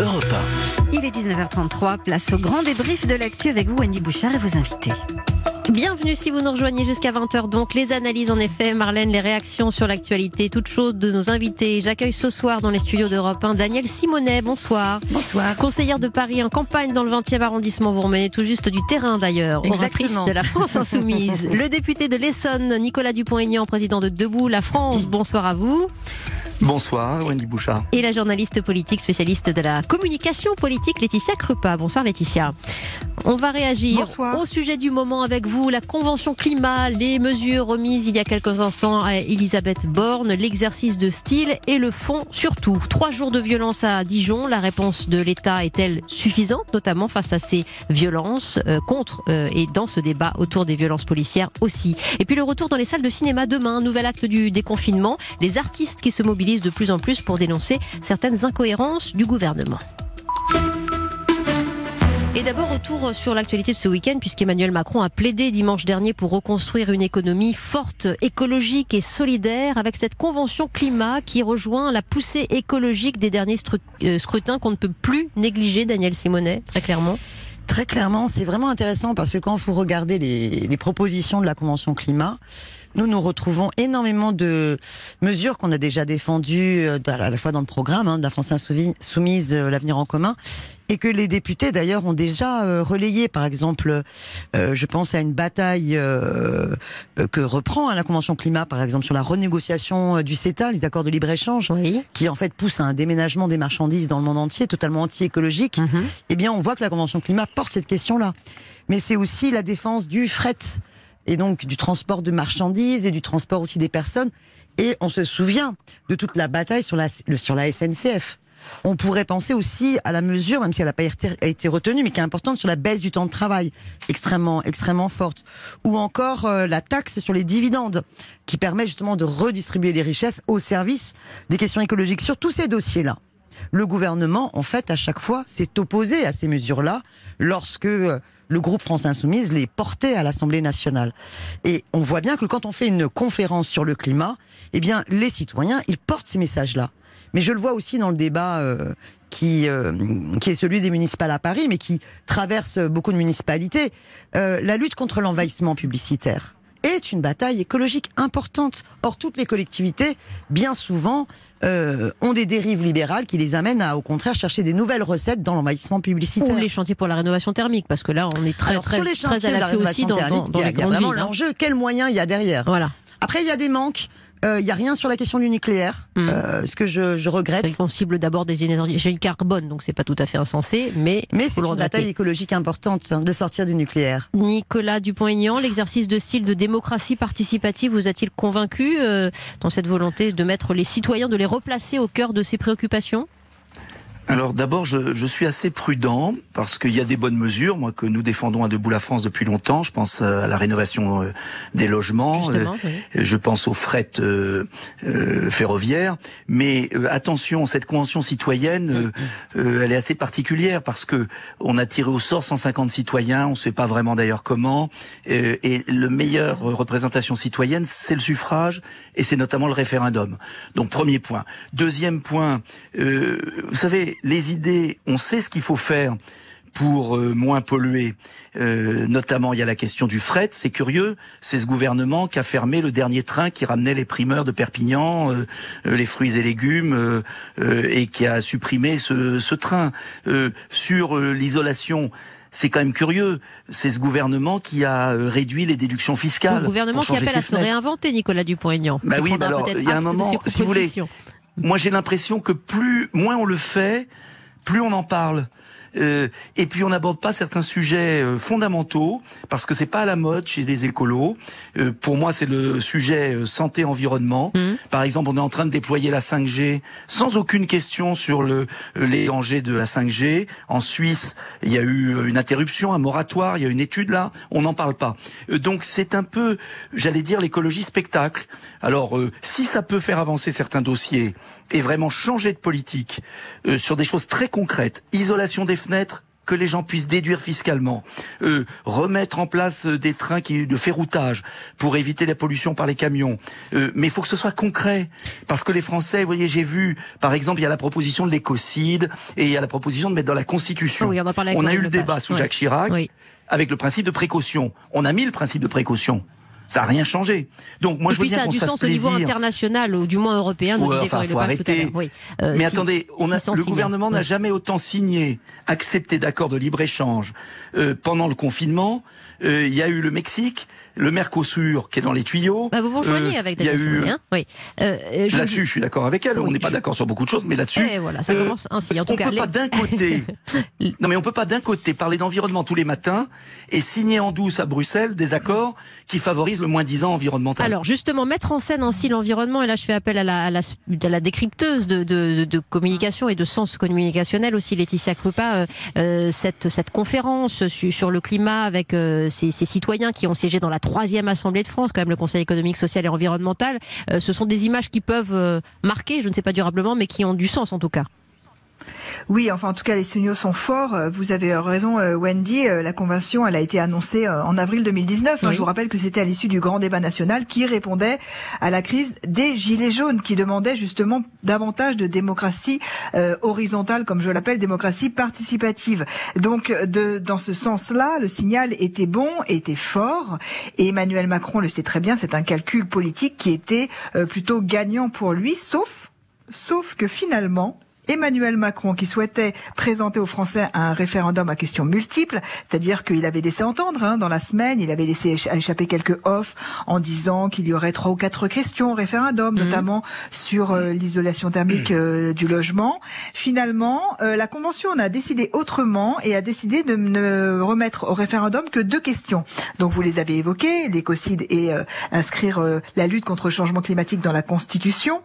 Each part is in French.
Europe Il est 19h33, place au grand débrief de l'actu avec vous, Wendy Bouchard et vos invités. Bienvenue si vous nous rejoignez jusqu'à 20h. Donc, les analyses en effet, Marlène, les réactions sur l'actualité, toutes choses de nos invités. J'accueille ce soir dans les studios d'Europe 1 Daniel Simonet. Bonsoir. Bonsoir. Conseillère de Paris en campagne dans le 20e arrondissement. Vous remenez tout juste du terrain d'ailleurs. Oratrice de la France Insoumise. le député de l'Essonne, Nicolas Dupont-Aignan, président de Debout la France. Bonsoir à vous. Bonsoir, Wendy Bouchard. Et la journaliste politique spécialiste de la communication politique, Laetitia Krupa. Bonsoir Laetitia. On va réagir Bonsoir. au sujet du moment avec vous, la Convention climat, les mesures remises il y a quelques instants à Elisabeth Borne, l'exercice de style et le fond surtout. Trois jours de violence à Dijon, la réponse de l'État est-elle suffisante, notamment face à ces violences euh, contre euh, et dans ce débat autour des violences policières aussi. Et puis le retour dans les salles de cinéma demain, nouvel acte du déconfinement, les artistes qui se mobilisent de plus en plus pour dénoncer certaines incohérences du gouvernement. Et d'abord, retour sur l'actualité de ce week-end, puisqu'Emmanuel Macron a plaidé dimanche dernier pour reconstruire une économie forte, écologique et solidaire, avec cette convention climat qui rejoint la poussée écologique des derniers euh, scrutins qu'on ne peut plus négliger, Daniel Simonet, très clairement. Très clairement, c'est vraiment intéressant parce que quand vous regardez les, propositions de la Convention climat, nous nous retrouvons énormément de mesures qu'on a déjà défendues euh, à la fois dans le programme hein, de la France Insoumise, soumise, euh, l'avenir en commun, et que les députés d'ailleurs ont déjà euh, relayé. Par exemple, euh, je pense à une bataille euh, euh, que reprend hein, la Convention climat, par exemple sur la renégociation euh, du CETA, les accords de libre échange, Oui. qui en fait pousse à un déménagement des marchandises dans le monde entier, totalement anti-écologique eh bien, on voit que la Convention climat porte cette question-là. Mais c'est aussi la défense du fret et donc du transport de marchandises et du transport aussi des personnes. Et on se souvient de toute la bataille sur la, sur la SNCF. On pourrait penser aussi à la mesure, même si elle n'a pas été, retenue, mais qui est importante sur la baisse du temps de travail, extrêmement, extrêmement forte. Ou encore euh, la taxe sur les dividendes, qui permet justement de redistribuer les richesses au service des questions écologiques. Sur tous ces dossiers-là, le gouvernement, en fait, à chaque fois, s'est opposé à ces mesures-là lorsque euh, le groupe France Insoumise les portait à l'Assemblée nationale. Et on voit bien que quand on fait une conférence sur le climat, eh bien, les citoyens, ils portent ces messages-là. Mais je le vois aussi dans le débat euh, qui, euh, qui est celui des municipales à Paris, mais qui traverse beaucoup de municipalités. Euh, la lutte contre l'envahissement publicitaire est une bataille écologique importante. Or, toutes les collectivités, bien souvent, euh, ont des dérives libérales qui les amènent à, au contraire, chercher des nouvelles recettes dans l'envahissement publicitaire. Ou les chantiers pour la rénovation thermique, parce que là, on est très, Alors, très, sur les très à la aussi dans, thermique, dans, dans il y a, les y a vraiment hein. l'enjeu. Quels moyens il y a derrière? Voilà. Après, il y a des manques. Euh, Il y a rien sur la question du nucléaire, Mm. euh, ce que je, je regrette. C'est qu'on cible d'abord des énergies carbone, donc c'est pas tout à fait insensé, mais, Mais c'est une bataille écologique importante hein, de sortir du nucléaire. Nicolas Dupont-Aignan, l'exercice de style de démocratie participative vous a-t-il convaincu euh, dans cette volonté de mettre les citoyens, de les replacer au cœur de ses préoccupations? Alors d'abord, je, je suis assez prudent parce qu'il y a des bonnes mesures, moi que nous défendons à Debout la France depuis longtemps. Je pense euh, à la rénovation euh, des logements, oui. euh, je pense au fret euh, euh, ferroviaire. Mais euh, attention, cette convention citoyenne, elle est assez particulière parce que on a tiré au sort 150 citoyens, on ne sait pas vraiment d'ailleurs comment. euh, et le meilleur euh, représentation citoyenne, c'est le suffrage et c'est notamment le référendum. Donc premier point. Deuxième point, euh, vous savez, les idées, on sait ce qu'il faut faire pour euh, moins polluer. Euh, notamment, il y a la question du fret. C'est curieux, c'est ce gouvernement qui a fermé le dernier train qui ramenait les primeurs de Perpignan, euh, euh, les fruits et légumes, euh, euh, et qui a supprimé ce, ce train. Euh, sur l'isolation, c'est quand même curieux. C'est ce gouvernement qui a réduit les déductions fiscales. Le gouvernement qui appelle à se fenêtres. réinventer, Nicolas Dupont-Aignan. Bah oui, bah alors, il y a un moment, si vous voulez. Moi, j'ai l'impression que plus, moins on le fait, plus on en parle. Euh, et puis on n'aborde pas certains sujets euh, fondamentaux parce que c'est pas à la mode chez les écolos. Euh, pour moi, c'est le sujet euh, santé environnement. Mhm. Par exemple, on est en train de déployer la 5G sans aucune question sur le, euh, les dangers de la 5G. En Suisse, il y a eu une interruption, un moratoire, il y a une étude là, on n'en parle pas. Euh, donc c'est un peu, j'allais dire, l'écologie spectacle. Alors euh, si ça peut faire avancer certains dossiers et vraiment changer de politique euh, sur des choses très concrètes, isolation des fenêtres, que les gens puissent déduire fiscalement, euh, remettre en place euh, des trains qui, de ferroutage pour éviter la pollution par les camions. Euh, mais il faut que ce soit concret, parce que les Français, vous voyez, j'ai vu, par exemple, il y a la proposition de l'écocide et il y a la proposition de mettre dans la Constitution. Oui, on on a eu le débat sous Ouais. Jacques Chirac Oui. avec le principe de précaution. On a mis le principe de précaution. Ça n'a rien changé. Donc moi Et je veux bien ça a du sens au niveau international, ou du moins européen, nous Ouais, disait enfin, faut tout à. Oui. Euh, Mais si- attendez, on a, 600 le gouvernement n'a Ouais. jamais autant signé, accepté d'accords de libre-échange euh, pendant le confinement. Euh, Il y a eu le Mexique, le Mercosur qui est dans les tuyaux. Bah, vous vous rejoignez Euh, avec Daniel eu- hein Oui. Euh, euh, je- Là-dessus, je suis d'accord avec elle. Oui, on n'est pas je- d'accord sur beaucoup de choses, mais là-dessus, Eh, voilà, ça euh, commence ainsi. En tout on cas, peut les- pas d'un côté. non, mais on peut pas d'un côté parler d'environnement tous les matins et signer en douce à Bruxelles des accords qui favorisent le moins disant environnemental. Alors justement, mettre en scène ainsi l'environnement, et là je fais appel à la, à la, à la décrypteuse de, de, de communication et de sens communicationnel aussi, Laetitia Krupa, cette, cette conférence su- sur le climat avec euh, ces, ces citoyens qui ont siégé dans la troisième Assemblée de France, quand même le Conseil économique, social et environnemental, euh, ce sont des images qui peuvent euh, marquer, je ne sais pas durablement, mais qui ont du sens en tout cas. Oui, enfin en tout cas les signaux sont forts. Euh, Vous avez raison euh, Wendy, euh, la convention elle a été annoncée euh, en avril 2019. hein. Oui. Je vous rappelle que c'était à l'issue du grand débat national qui répondait à la crise des gilets jaunes qui demandait justement davantage de démocratie euh, horizontale comme je l'appelle démocratie participative. Donc de dans ce sens-là, le signal était bon, était fort et Emmanuel Macron le sait très bien, c'est un calcul politique qui était euh, plutôt gagnant pour lui sauf sauf que finalement Emmanuel Macron, qui souhaitait présenter aux Français un référendum à questions multiples, c'est-à-dire qu'il avait laissé entendre hein, dans la semaine, il avait laissé écha- échapper quelques offs en disant qu'il y aurait trois ou quatre questions au référendum, notamment sur euh, l'isolation thermique euh, du logement. Finalement, euh, la Convention en a décidé autrement et a décidé de ne remettre au référendum que deux questions. Donc vous les avez évoquées, l'écocide et inscrire la lutte contre le changement climatique dans la Constitution.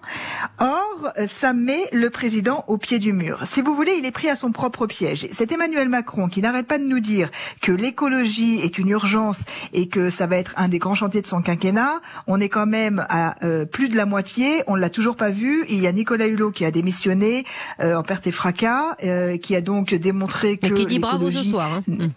Or, ça met le président au pied du mur. Si vous voulez, il est pris à son propre piège. C'est Emmanuel Macron qui n'arrête pas de nous dire que l'écologie est une urgence et que ça va être un des grands chantiers de son quinquennat. On est quand même à euh, plus de la moitié. On l'a toujours pas vu. Il y a Nicolas Hulot qui a démissionné euh, en perte et fracas, euh, qui a donc démontré que Mais qui dit bravo ce soir. hein.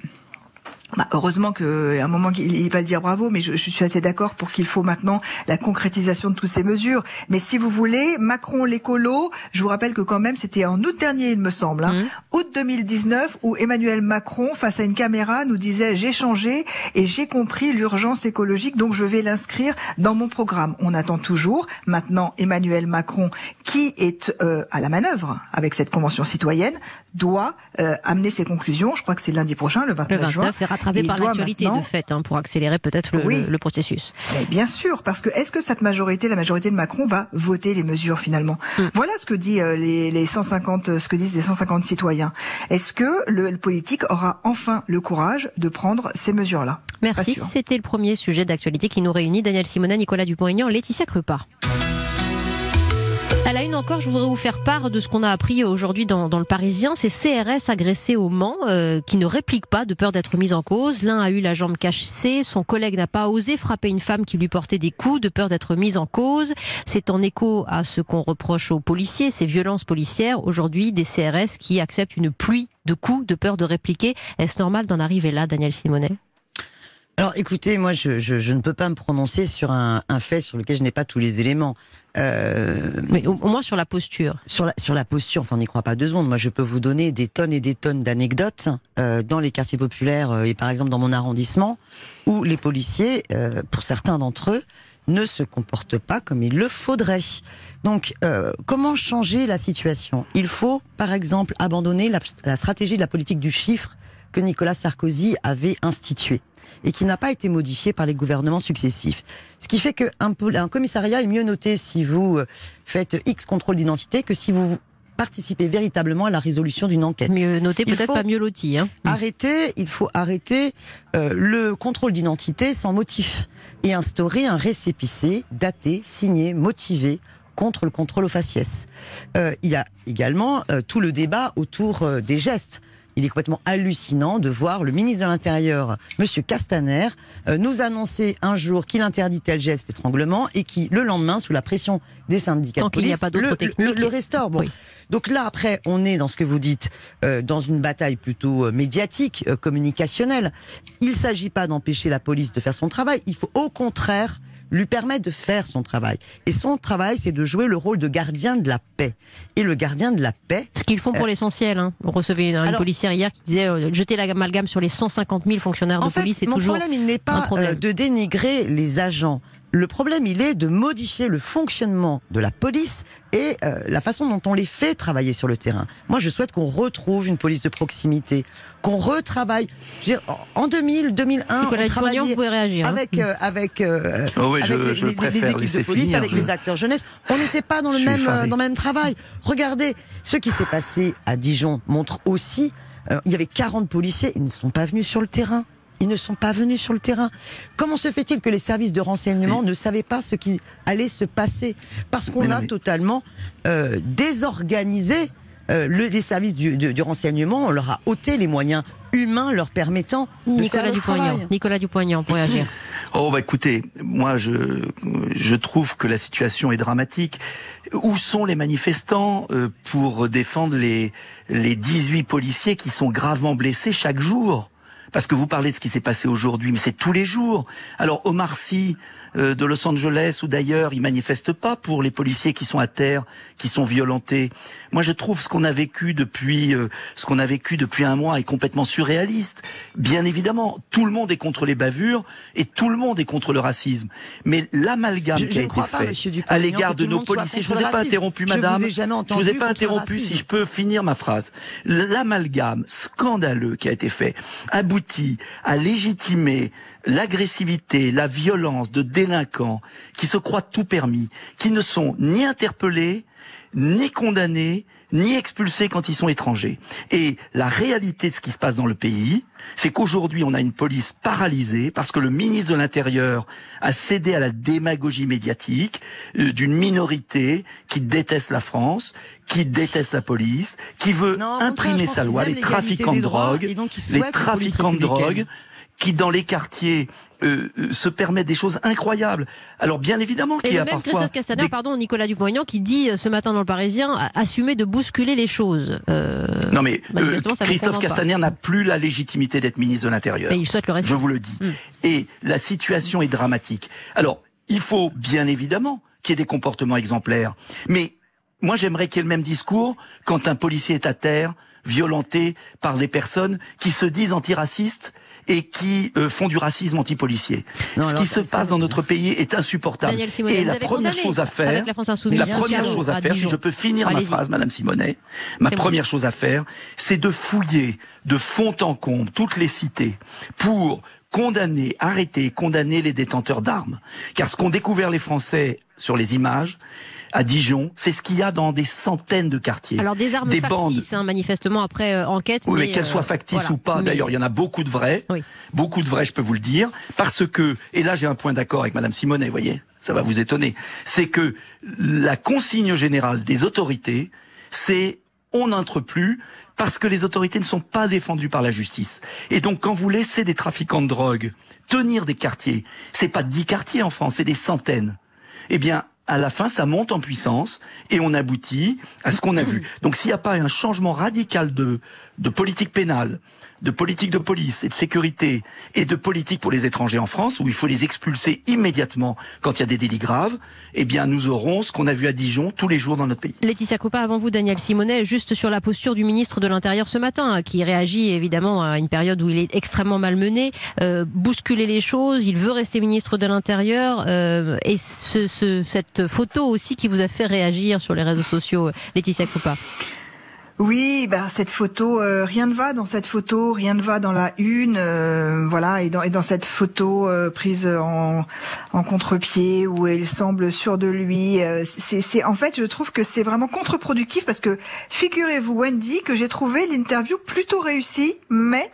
Bah, heureusement que à un moment il, va le dire bravo, mais je, je suis assez d'accord pour qu'il faut maintenant la concrétisation de toutes ces mesures. Mais si vous voulez, Macron l'écolo, je vous rappelle que quand même c'était en août dernier, il me semble, hein, Mhm. août 2019, où Emmanuel Macron, face à une caméra, nous disait j'ai changé et j'ai compris l'urgence écologique, donc je vais l'inscrire dans mon programme. On attend toujours maintenant Emmanuel Macron, qui est euh, à la manœuvre avec cette convention citoyenne, doit euh, amener ses conclusions. Je crois que c'est lundi prochain, le 29, Le juin. 29 est rattrapé par l'actualité de fait, hein, pour accélérer peut-être le, Oui. le- le processus. Mais bien sûr, parce que est-ce que cette majorité, la majorité de Macron, va voter les mesures finalement? Mm. Voilà ce que dit euh, les, les 150, ce que disent les 150 citoyens. Est-ce que le, le politique aura enfin le courage de prendre ces mesures-là? Merci, c'était le premier sujet d'actualité qui nous réunit. Daniel Simonet, Nicolas Dupont-Aignan, Laetitia Krupa. Encore, je voudrais vous faire part de ce qu'on a appris aujourd'hui dans, dans le Parisien. C'est CRS agressé au Mans euh, qui ne réplique pas de peur d'être mis en cause. L'un a eu la jambe cassée, son collègue n'a pas osé frapper une femme qui lui portait des coups de peur d'être mise en cause. C'est en écho à ce qu'on reproche aux policiers, ces violences policières. Aujourd'hui, des CRS qui acceptent une pluie de coups de peur de répliquer. Est-ce normal d'en arriver là, Daniel Simonet? Alors écoutez, moi je, je, je ne peux pas me prononcer sur un, un fait sur lequel je n'ai pas tous les éléments. Euh, Mais au, au moins sur la posture. sur, la, sur la posture, enfin on n'y croit pas deux secondes. Moi je peux vous donner des tonnes et des tonnes d'anecdotes euh, dans les quartiers populaires euh, et par exemple dans mon arrondissement où les policiers, euh, pour certains d'entre eux, ne se comportent pas comme il le faudrait. Donc, euh, comment changer la situation? Il faut, par exemple, abandonner la, la stratégie de la politique du chiffre que Nicolas Sarkozy avait instituée et qui n'a pas été modifiée par les gouvernements successifs. Ce qui fait qu'un un commissariat est mieux noté si vous faites X contrôle d'identité que si vous participez véritablement à la résolution d'une enquête. Mieux noté, peut-être pas mieux loti. Hein. Arrêter, il faut arrêter euh, le contrôle d'identité sans motif et instaurer un récépissé daté, signé, motivé contre le contrôle au faciès. Euh, il y a également euh, tout le débat autour des gestes. Il est complètement hallucinant de voir le ministre de l'Intérieur, Monsieur Castaner, euh, nous annoncer un jour qu'il interdit tel geste, l'étranglement, et qui, le lendemain, sous la pression des syndicats Tant de police, a pas le, le- le restaure. Bon. Oui. Donc là, après, on est dans ce que vous dites, euh, dans une bataille plutôt euh, médiatique, euh, communicationnelle. Il ne s'agit pas d'empêcher la police de faire son travail. Il faut au contraire lui permettre de faire son travail. Et son travail, c'est de jouer le rôle de gardien de la paix. Et le gardien de la paix, Ce qu'ils font pour l'essentiel. Hein. On recevait une, policière hier qui disait euh, jeter l'amalgame sur les 150 000 fonctionnaires de en fait, police, c'est mon toujours. problème, il n'est pas euh, de dénigrer les agents. Le problème, il est de modifier le fonctionnement de la police et euh, la façon dont on les fait travailler sur le terrain. Moi, je souhaite qu'on retrouve une police de proximité, qu'on retravaille. En 2000, 2001, Nicolas on travaillait réagir. hein. avec euh, avec euh, Oh oui, je- avec les, je les- les préfère équipes de police, finir, avec je- les acteurs jeunesse. On n'était pas dans le même euh, effaré. dans le même travail. Regardez, ce qui s'est passé à Dijon montre aussi. euh, il y avait 40 policiers, ils ne sont pas venus sur le terrain. Ils ne sont pas venus sur le terrain. Comment se fait-il que les services de renseignement ne savaient pas ce qui allait se passer? Parce qu'on a mais- totalement euh, désorganisé euh, le- les services du, du- du renseignement. On leur a ôté les moyens humains leur permettant de Nicolas faire le Dupont-Aignan. travail. Nicolas Dupont-Aignan pour réagir. Oh bah écoutez, moi je je trouve que la situation est dramatique. Où sont les manifestants euh, pour défendre les les 18 policiers qui sont gravement blessés chaque jour? Parce que vous parlez de ce qui s'est passé aujourd'hui, mais c'est tous les jours. Alors Omar Sy euh, de Los Angeles ou d'ailleurs, il manifeste pas pour les policiers qui sont à terre, qui sont violentés. Moi, je trouve ce qu'on a vécu depuis euh, ce qu'on a vécu depuis un mois est complètement surréaliste. Bien évidemment, tout le monde est contre les bavures et tout le monde est contre le racisme. Mais l'amalgame Je- qui je a été fait à l'égard de nos policiers, je vous ai pas interrompu, Je vous madame. ai jamais je entendu vous ai pas interrompu. Si je peux finir ma phrase, l'amalgame scandaleux qui a été fait aboutit à légitimer l'agressivité, la violence de délinquants qui se croient tout permis, qui ne sont ni interpellés, ni condamnés, ni expulsés quand ils sont étrangers. Et la réalité de ce qui se passe dans le pays, c'est qu'aujourd'hui, on a une police paralysée parce que le ministre de l'Intérieur a cédé à la démagogie médiatique euh, d'une minorité qui déteste la France, qui déteste la police, qui veut Non, imprimer sa loi, les trafiquants de drogue, les trafiquants de drogue qui dans les quartiers euh, euh, se permettent des choses incroyables. Alors bien évidemment qu'il y a même parfois Christophe Castaner, des- pardon, Nicolas Dupont-Aignan, qui dit euh, ce matin dans le Parisien, assumer de bousculer les choses. Euh, non mais euh, Christophe. Castaner n'a plus la légitimité d'être ministre de l'Intérieur. mais il souhaite le. Je vous le dis. Mm. Et la situation est dramatique. Alors, il faut bien évidemment qu'il y ait des comportements exemplaires. Mais moi, j'aimerais qu'il y ait le même discours quand un policier est à terre, violenté par des personnes qui se disent antiracistes et qui euh, font du racisme anti-policier. Non, Ce qui se passe dans notre pays est insupportable. Simonet, et la première chose à faire, la première chose à faire, si je peux finir ma phrase, Madame Simonet, ma bon. première chose à faire, c'est de fouiller de fond en comble toutes les cités pour condamner, arrêter, condamner les détenteurs d'armes. Car ce qu'ont découvert les Français sur les images, à Dijon, c'est ce qu'il y a dans des centaines de quartiers. Alors des armes des bandes. factices, hein, manifestement après euh, enquête. Oui, mais, mais, qu'elles euh, soient factices voilà. ou pas, Mais- d'ailleurs, il y en a beaucoup de vrais. Oui. Beaucoup de vrais, je peux vous le dire. Parce que, et là j'ai un point d'accord avec Madame Simonet, vous voyez, ça va vous étonner, c'est que la consigne générale des autorités, c'est on n'entre plus parce que les autorités ne sont pas défendues par la justice. Et donc quand vous laissez des trafiquants de drogue tenir des quartiers, c'est pas dix quartiers en France, c'est des centaines. Eh bien, à la fin, ça monte en puissance et on aboutit à ce qu'on a vu. Donc, s'il n'y a pas un changement radical de, de politique pénale, de politique de police et de sécurité et de politique pour les étrangers en France, où il faut les expulser immédiatement quand il y a des délits graves, eh bien, nous aurons ce qu'on a vu à Dijon tous les jours dans notre pays. Laetitia Coppa, avant vous, Daniel Simonet, juste sur la posture du ministre de l'Intérieur ce matin, qui réagit évidemment à une période où il est extrêmement malmené, euh, bousculer les choses, il veut rester ministre de l'Intérieur, euh, et ce, ce- cette photo aussi qui vous a fait réagir sur les réseaux sociaux, Laetitia Coppa. Oui, ben cette photo, euh, rien ne va dans cette photo, rien ne va dans la une, euh, voilà, et dans, et dans cette photo euh, prise en, en contre-pied où il semble sûr de lui, euh, c'est, en fait, je trouve que c'est vraiment contre-productif parce que figurez-vous, Wendy, que j'ai trouvé l'interview plutôt réussie, mais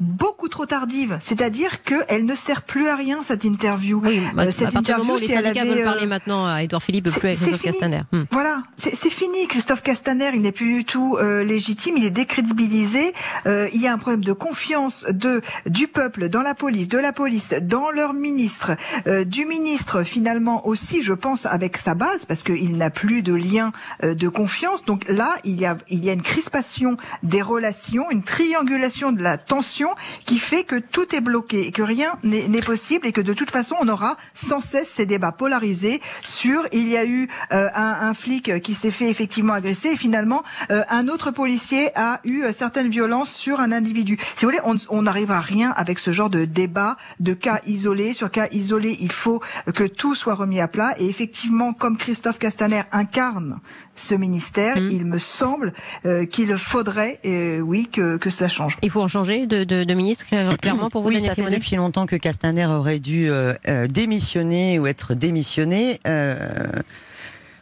beaucoup trop tardive. C'est-à-dire qu'elle ne sert plus à rien cette interview. Oui, bah, Euh, à cette du interview, moment où les si syndicats avait, veulent parler euh, maintenant à Edouard Philippe, plus c'est Christophe. Castaner. Hmm. Voilà, c'est c'est fini. Christophe Castaner, il n'est plus du tout euh, légitime, il est décrédibilisé. Euh, il y a un problème de confiance de du peuple dans la police, de la police dans leur ministre, euh, du ministre finalement aussi, je pense, avec sa base, parce qu'il n'a plus de lien euh, de confiance. Donc là, il y a il y a une crispation des relations, une triangulation de la tension qui fait que tout est bloqué et que rien n'est possible et que de toute façon on aura sans cesse ces débats polarisés sur il y a eu euh, un, un flic qui s'est fait effectivement agresser et finalement euh, un autre policier a eu euh, certaines violences sur un individu. Si vous voulez, on on n'arrivera à rien avec ce genre de débat de cas isolés sur cas isolés. Il faut que tout soit remis à plat et effectivement, comme Christophe Castaner incarne ce ministère, Mm. il me semble euh, qu'il faudrait, euh, oui, que, que cela change. Il faut en changer de, de, de ministre, clair- clairement, pour vous, oui, ça fait depuis longtemps que Castaner aurait dû euh, euh, démissionner ou être démissionné. Euh,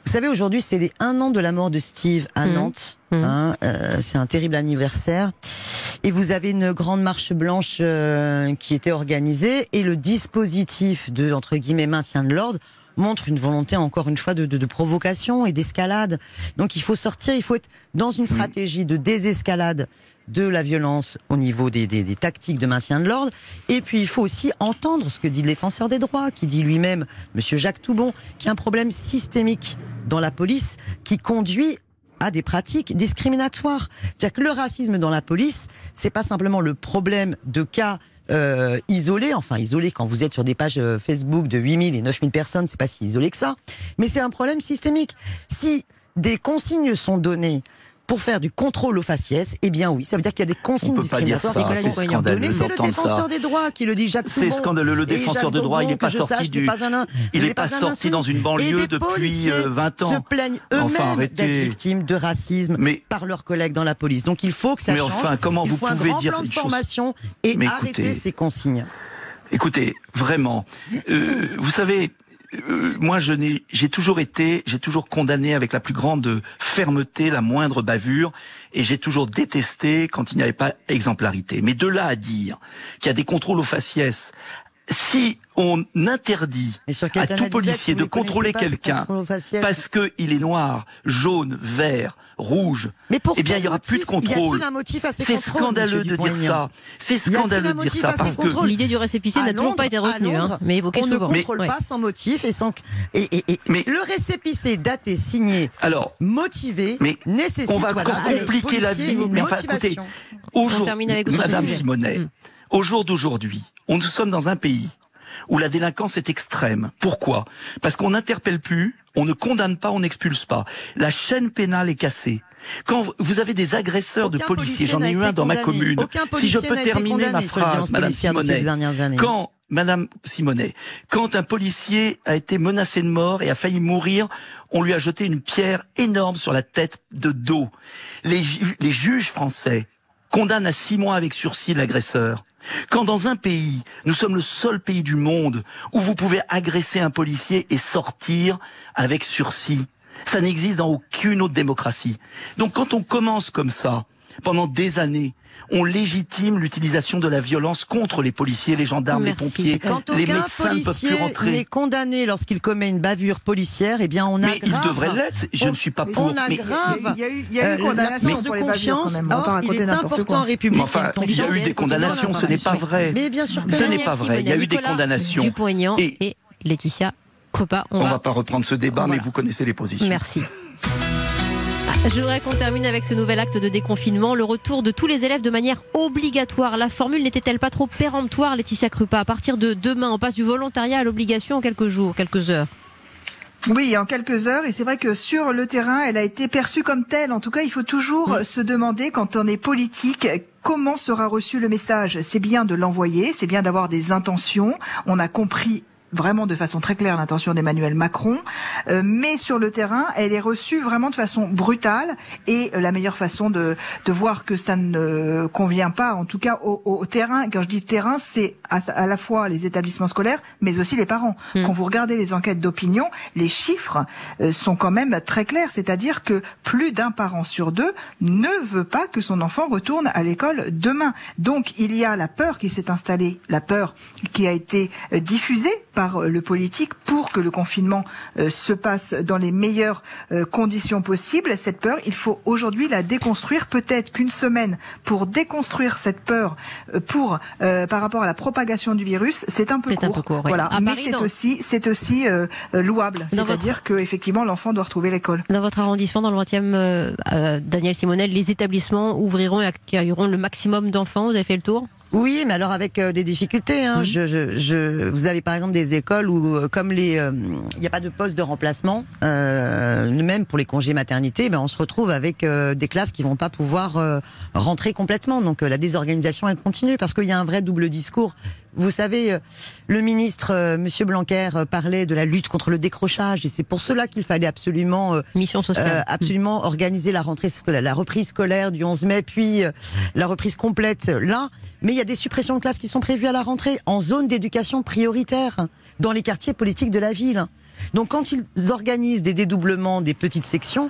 vous savez, aujourd'hui, c'est les un an de la mort de Steve à Mhm. Nantes. Mhm. hein, euh, c'est un terrible anniversaire. Et vous avez une grande marche blanche euh, qui était organisée et le dispositif de entre guillemets maintien de l'ordre montre une volonté encore une fois de, de, de provocation et d'escalade. Donc il faut sortir, il faut être dans une stratégie de désescalade de la violence au niveau des, des, des tactiques de maintien de l'ordre. Et puis il faut aussi entendre ce que dit le défenseur des droits, qui dit lui-même, Monsieur Jacques Toubon, qu'il y a un problème systémique dans la police qui conduit à des pratiques discriminatoires. C'est-à-dire que le racisme dans la police, c'est pas simplement le problème de cas euh, isolés, enfin isolés quand vous êtes sur des pages euh, Facebook de 8000 et 9000 personnes, c'est pas si isolé que ça, mais c'est un problème systémique. Si des consignes sont données pour faire du contrôle aux faciès, eh bien oui, ça veut dire qu'il y a des consignes On discriminatoires qui c'est le ça. défenseur des droits qui le dit, Jacques C'est scandaleux. Le défenseur Jacques de droit, il n'est pas sorti sache, du, n'est pas un- il n'est pas sorti dans une banlieue des depuis policiers euh, 20 se ans. plaignent eux-mêmes d'être victimes de racisme Mais par leurs collègues dans la police. Donc il faut que ça Mais change. enfin, comment il vous un pouvez grand dire plan de chose formation et Mais arrêter écoutez, ces consignes. Écoutez, vraiment, euh, vous savez, euh, moi je n'ai, j'ai toujours été, j'ai toujours condamné avec la plus grande fermeté la moindre bavure, et j'ai toujours détesté quand il n'y avait pas exemplarité. Mais de là à dire qu'il y a des contrôles aux faciès, si on interdit à tout policier de contrôler quelqu'un parce qu'il est noir, jaune, vert, rouge, Mais pour eh bien il y aura plus de motif Y contrôle. a-t-il un motif à ces C'est scandaleux de dire ça. C'est scandaleux un de dire motif ça parce que L'idée du récépissé n'a toujours pas été retenue, Londres, hein, mais évoquée on ne souvent. contrôle Ouais. pas sans motif et sans et, et, et Mais- le récépissé daté signé alors motivé Mais nécessite on va voilà, encore le compliquer la vie. une Mais enfin, écoutez, motivation. au jour, termine avec vous sur ce Madame. Simonet, Mm. Au jour d'aujourd'hui, on nous sommes dans un pays où la délinquance est extrême. Pourquoi? Parce qu'on n'interpelle plus, on ne condamne pas, on n'expulse pas. La chaîne pénale est cassée. Quand vous avez des agresseurs de policiers, policier j'en ai eu un dans ma commune. Si je peux terminer ma condamné phrase, Madame de Simonet. Quand Madame Simonet, quand un policier a été menacé de mort et a failli mourir, on lui a jeté une pierre énorme sur la tête de dos. Les, ju- les juges français condamnent à six mois avec sursis l'agresseur. Quand dans un pays, nous sommes le seul pays du monde où vous pouvez agresser un policier et sortir avec sursis. Ça n'existe dans aucune autre démocratie. Donc quand on commence comme ça, pendant des années, on légitime l'utilisation de la violence contre les policiers, les gendarmes, Merci. les pompiers. Quand les aucun médecins ne peuvent plus rentrer. condamné lorsqu'il commet une bavure policière, eh bien on Mais il aggrave. devrait l'être. Je On- ne suis pas on pour. a mais- grave. Il y a eu, il y a eu Euh, condamnation de les bavures quand confiance. On Or, il raconter est important en République. Mais enfin, il y a eu des condamnations, ce n'est pas vrai. Mais bien sûr que Ce n'est pas vrai. Il y a eu des condamnations. Dupont-Aignan et, Et- Laetitia Crepa. On, On va va pas reprendre ce débat, Voilà. mais vous connaissez les positions. Merci. Je voudrais qu'on termine avec ce nouvel acte de déconfinement, le retour de tous les élèves de manière obligatoire. La formule n'était-elle pas trop péremptoire, Laetitia Krupa? À partir de demain, on passe du volontariat à l'obligation en quelques jours, quelques heures. Oui, en quelques heures. Et c'est vrai que sur le terrain, elle a été perçue comme telle. En tout cas, il faut toujours se demander, quand on est politique, comment sera reçu le message. C'est bien de l'envoyer, c'est bien d'avoir des intentions. On a compris vraiment de façon très claire l'intention d'Emmanuel Macron, euh, mais sur le terrain, elle est reçue vraiment de façon brutale et euh, la meilleure façon de, de voir que ça ne convient pas, en tout cas au, au terrain, quand je dis terrain, c'est à, à, la fois les établissements scolaires, mais aussi les parents. Mm. Quand vous regardez les enquêtes d'opinion, les chiffres euh, sont quand même très clairs, c'est-à-dire que plus d'un parent sur deux ne veut pas que son enfant retourne à l'école demain. Donc il y a la peur qui s'est installée, la peur qui a été euh, diffusée par euh, le politique pour que le confinement euh, se passe dans les meilleures euh, conditions possibles. Cette peur, il faut aujourd'hui la déconstruire. Peut-être qu'une semaine pour déconstruire cette peur, pour euh, par rapport à la propagation du virus, c'est un peu court. un peu court, oui. Voilà, À mais c'est dans- aussi c'est aussi euh, louable. C'est-à-dire que effectivement l'enfant doit retrouver l'école. Dans votre arrondissement, dans le 20e, euh, euh, Daniel Simonel, les établissements ouvriront et accueilleront le maximum d'enfants. Vous avez fait le tour? Oui, mais alors avec euh, des difficultés. Hein. Mhm. Je, je, je, vous avez par exemple des écoles où, euh, comme les, euh, il n'y a pas de poste de remplacement, euh, même pour les congés maternité, ben on se retrouve avec euh, des classes qui vont pas pouvoir euh, rentrer complètement. Donc euh, la désorganisation elle continue parce qu'il y a un vrai double discours. Vous savez, euh, le ministre euh, Monsieur Blanquer euh, parlait de la lutte contre le décrochage et c'est pour cela qu'il fallait absolument euh, Mission euh, sociale. absolument organiser la rentrée scolaire, la reprise scolaire du 11 mai, puis euh, la reprise complète euh, là. Mais il y a des suppressions de classes qui sont prévues à la rentrée en zone d'éducation prioritaire dans les quartiers politiques de la ville. Donc quand ils organisent des dédoublements des petites sections,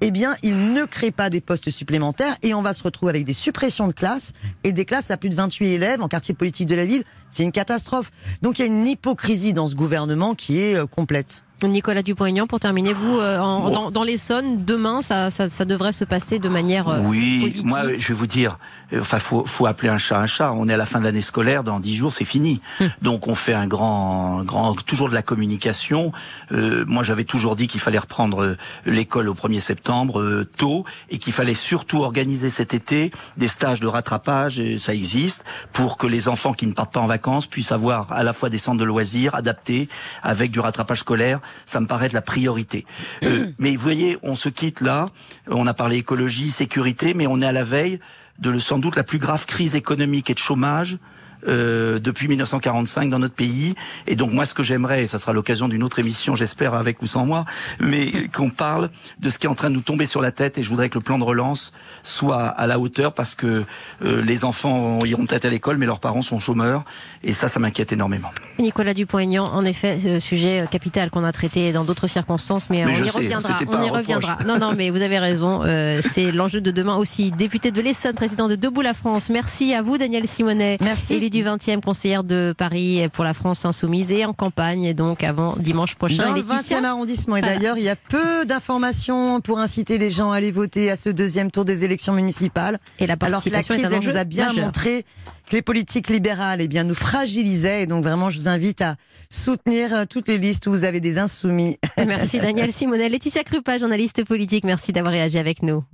eh bien, ils ne créent pas des postes supplémentaires et on va se retrouver avec des suppressions de classes et des classes à plus de 28 élèves en quartier politique de la ville. C'est une catastrophe. Donc il y a une hypocrisie dans ce gouvernement qui est euh, complète. Nicolas Dupont-Aignan, pour terminer, vous, euh, en, dans, dans l'Essonne, demain, ça, ça, ça devrait se passer de manière euh, Oui, positive. moi je vais vous dire, euh, enfin faut, faut appeler un chat un chat. On est à la fin de l'année scolaire, dans dix jours c'est fini. Hum. Donc on fait un grand, grand, toujours de la communication. Euh, moi j'avais toujours dit qu'il fallait reprendre euh, l'école au 1er septembre euh, tôt et qu'il fallait surtout organiser cet été des stages de rattrapage, et ça existe, pour que les enfants qui ne partent pas en vacances puissent avoir à la fois des centres de loisirs adaptés avec du rattrapage scolaire. Ça me paraît de la priorité. Euh, mais vous voyez, on se quitte là. On a parlé écologie, sécurité, mais on est à la veille de sans doute la plus grave crise économique et de chômage euh, depuis 1945 dans notre pays. Et donc moi, ce que j'aimerais, et ça sera l'occasion d'une autre émission, j'espère avec ou sans moi, mais qu'on parle de ce qui est en train de nous tomber sur la tête. Et je voudrais que le plan de relance soit à la hauteur parce que euh, les enfants iront peut-être à l'école, mais leurs parents sont chômeurs. Et ça, ça m'inquiète énormément. Nicolas Dupont-Aignan, en effet, ce sujet capital qu'on a traité dans d'autres circonstances, mais, Mais on je y sais, reviendra. On y reviendra. Non, non, mais vous avez raison. euh, c'est l'enjeu de demain aussi. Député de l'Essonne, président de Debout la France. Merci à vous, Daniel Simonet. Merci. Du 20e, conseillère de Paris pour la France insoumise et en campagne, donc avant dimanche prochain. Dans le Laetitia 20e arrondissement. Et d'ailleurs, il y a peu d'informations pour inciter les gens à aller voter à ce deuxième tour des élections municipales. Et la Alors que la participation crise, elle nous a bien majeur. montré que les politiques libérales eh bien, nous fragilisaient. Et donc vraiment, je vous invite à soutenir euh, toutes les listes où vous avez des insoumis. Merci Daniel Simonet. Laetitia Krupa, journaliste politique. Merci d'avoir réagi avec nous.